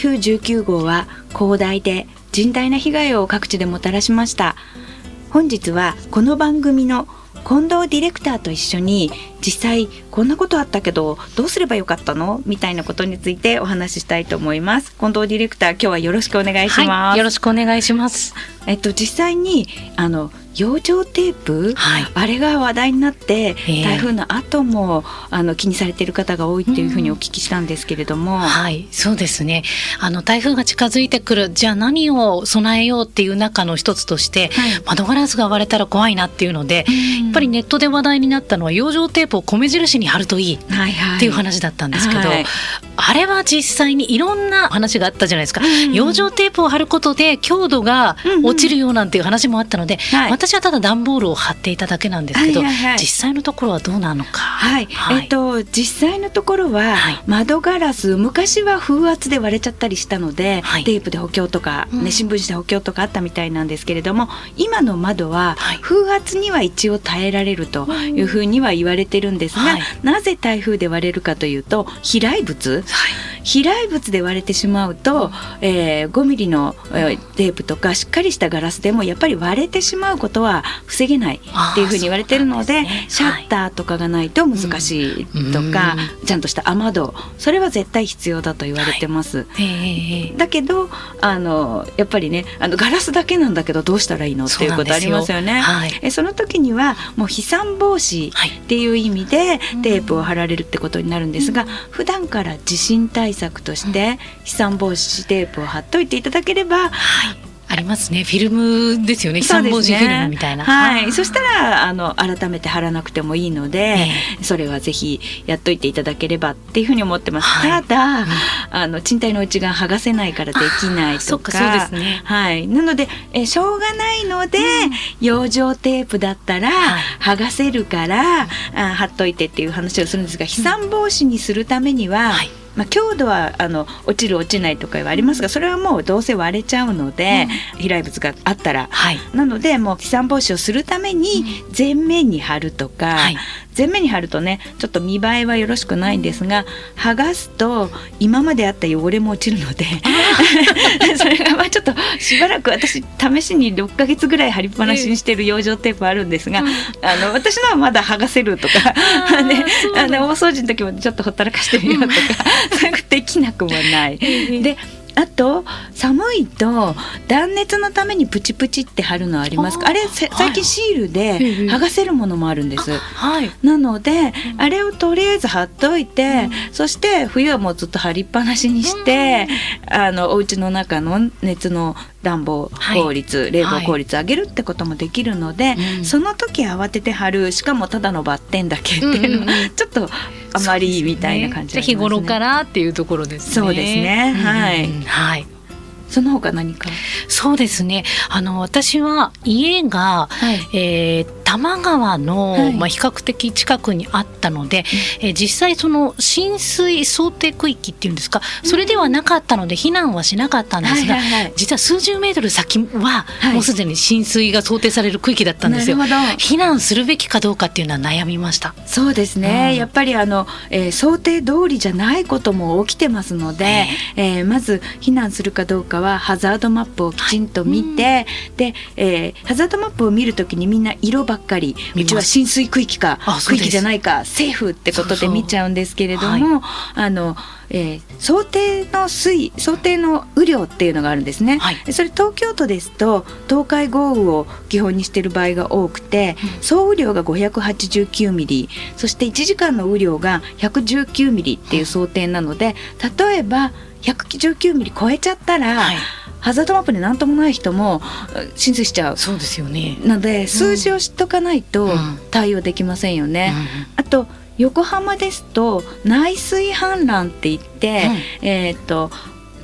風19号は広大で甚大な被害を各地でもたらしました。本日はこの番組の近藤ディレクターと一緒に実際こんなことあったけどどうすればよかったの？みたいなことについてお話ししたいと思います。近藤ディレクター今日はよろしくお願いします、はい、よろしくお願いします。えっと実際にあの養生テープ、はい、あれが話題になって、台風の後もあの気にされている方が多いっていうふうにお聞きしたんですけれども、うん、はい。そうですね。あの台風が近づいてくるじゃあ何を備えようっていう中の一つとして、はい、窓ガラスが割れたら怖いなっていうので、うん、やっぱりネットで話題になったのは養生テープを米印に貼るといいっていう話だったんですけど、はい。はい、あれは実際にいろんな話があったじゃないですか、うん、養生テープを貼ることで強度が落ちるようなんていう話もあったので、はい私はただ段ボールを貼っていただけなんですけど、はいはいはい、実際のところはどうなのか。はい、はい、えっと実際のところは、窓ガラス昔は風圧で割れちゃったりしたので、はい、テープで補強とか、ね、新聞紙で補強とかあったみたいなんですけれども、うん、今の窓は風圧には一応耐えられるというふうには言われてるんですが、なぜ台風で割れるかというと飛来物、飛来物で割れてしまうと、えー、5ミリの、えー、テープとかしっかりしたガラスでもやっぱり割れてしまうことは防げないっていうふうに言われてるので、ね、シャッターとかがないと難しいとか、うん、ちゃんとした雨戸それは絶対必要だと言われてます。はい、だけどあのやっぱりねあのガラスだけなんだけどどうしたらいいの？っていうことありますよね。はい、えその時にはもう飛散防止っていう意味でテープを貼られるってことになるんですが、うん、普段から地震対策として飛散防止テープを貼っといていただければ、はい。ありますね。フィルムですよね。三文字フィルムみたいな、はい、そしたらあの改めて貼らなくてもいいので、えー、それはぜひやっといていただければっていうふうに思ってます、はい、ただ、うん、あの賃貸の内側剥がせないからできないとか。そうですね。はい。なのでえしょうがないので、うん、養生テープだったら、剥がせるからあ貼っといてっていう話をするんですが飛散防止にするためには、はいまあ、強度はあの落ちる落ちないとかはありますがそれはもうどうせ割れちゃうので、うん、飛来物があったら、はい、なのでもう飛散防止をするために前面に貼るとか、はい、前面に貼るとねちょっと見栄えはよろしくないんですが剥がすと今まであった汚れも落ちるので それがまあちょっとしばらく私試しに6か月ぐらい貼りっぱなしにしてる養生テープあるんですが、あの私のはまだ剥がせるとかね、あの大掃除の時もちょっとほったらかしてみようとかそういうできなくもない。であと寒いと断熱のためにプチプチって貼るのあります。かあれ最近シールで剥がせるものもあるんです、はい、なのであれをとりあえず貼っといて、うん、そして冬はもうずっと貼りっぱなしにして、うん、あのお家の中の熱の暖房効率、はい、冷房効率上げるってこともできるので、はい、その時慌てて貼る。しかもただのバッテンだけっていうのは、ちょっとあまりみたいな感じ、ね、日頃からっていうところですね。そうですね。はい。はい。その他何か？そうですね。あの私は家が、はい、えー、多摩川の、はい、まあ、比較的近くにあったので、うん、え実際その浸水想定区域っていうんですかそれではなかったので避難はしなかったんですが、はいはいはい、実は数十メートル先はもうすでに浸水が想定される区域だったんですよ。避難するべきかどうかっていうのは悩みました。そうですね、うん、やっぱりあの、えー、想定通りじゃないことも起きてますので、えー、まず避難するかどうかはハザードマップをきちんと見て、はい、で、えー、ハザードマップを見るときにみんな色ばっかりうちは浸水区域か区域じゃないかセーフってことで見ちゃうんですけれども、はい、あのえー、想定の水想定の雨量っていうのがあるんですね、はい、それ東京都ですと東海豪雨を基本にしている場合が多くて、うん、総雨量が589ミリそして1時間の雨量が119ミリっていう想定なので例えば119ミリ超えちゃったら、はいハザードマップで何ともない人も浸水しちゃう。そうですよね。なので数字を知っとかないと対応できませんよね、あと横浜ですと内水氾濫って言って、うん、えっ、と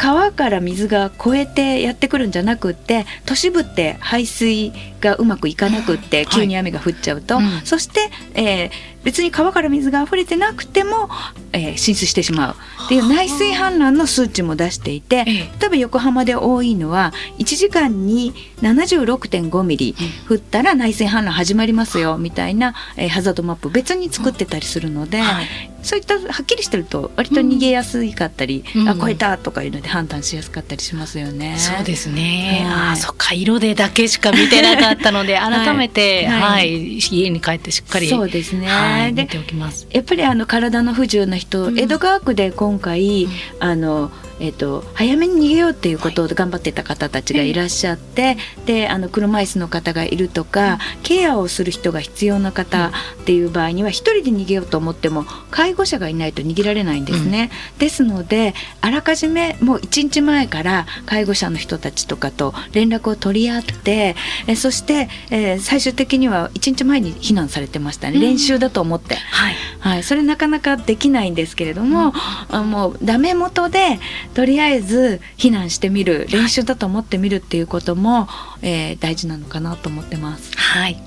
川から水が越えてやってくるんじゃなくって都市部って排水がうまくいかなくって急に雨が降っちゃうと、はいうん、そして、えー、別に川から水が溢れてなくても、えー、浸水してしまう。っていう内水氾濫の数値も出していて例えば横浜で多いのは1時間に76.5ミリ降ったら内水氾濫始まりますよみたいな、えー、ハザードマップ別に作ってたりするので、はい、そういったはっきりしてると割と逃げやすかったり、うん、あ超えたとかいうので判断しやすかったりしますよね。そうですね、はい、あそっか色でだけしか見てなかったので 改めて、はい、はい、家に帰ってしっかりそうですね、はい、見ておきます。やっぱりあの体の不自由な人、うん、江戸川区で今回、うん、あのえーと、早めに逃げようっていうことを頑張ってた方たちがいらっしゃって、はい、であの車椅子の方がいるとか、うん、ケアをする人が必要な方っていう場合には一人で逃げようと思っても介護者がいないと逃げられないんですね。うん、ですのであらかじめもう1日前から介護者の人たちとかと連絡を取り合ってえそして、えー、最終的には1日前に避難されてましたね、練習だと思って、はい、はい、それなかなかできないんですけれども、あもうダメ元でとりあえず避難してみる練習だと思ってみるっていうことも、えー、大事なのかなと思ってます。はい。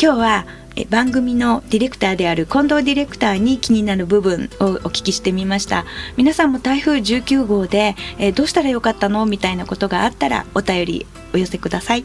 今日は番組のディレクターである近藤ディレクターに気になる部分をお聞きしてみました。皆さんも台風19号で、え、どうしたらよかったの？みたいなことがあったらお便りお寄せください。